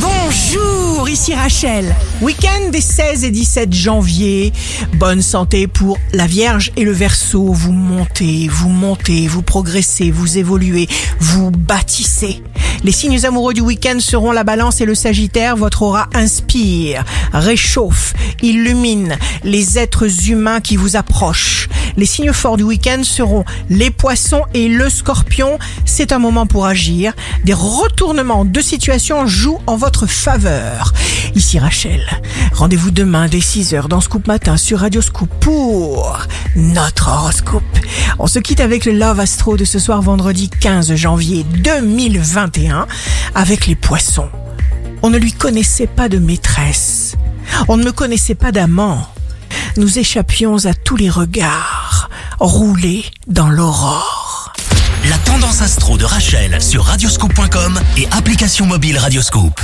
Bonjour, ici Rachel. Week-end des 16 et 17 janvier. Bonne santé pour la Vierge et le Verseau. Vous montez, vous montez, vous progressez, vous évoluez, vous bâtissez. Les signes amoureux du week-end seront la balance et le sagittaire. Votre aura inspire, réchauffe, illumine les êtres humains qui vous approchent. Les signes forts du week-end seront les poissons et le scorpion. C'est un moment pour agir. Des retournements de situation jouent en votre faveur. Ici Rachel. Rendez-vous demain dès 6h dans Scoop Matin sur Radio Scoop pour notre horoscope. On se quitte avec le Love Astro de ce soir vendredi 15 janvier 2021 avec les poissons. On ne lui connaissait pas de maîtresse. On ne me connaissait pas d'amant. Nous échappions à tous les regards, roulés dans l'aurore. La tendance astro de Rachel sur radioscope.com et application mobile Radioscope.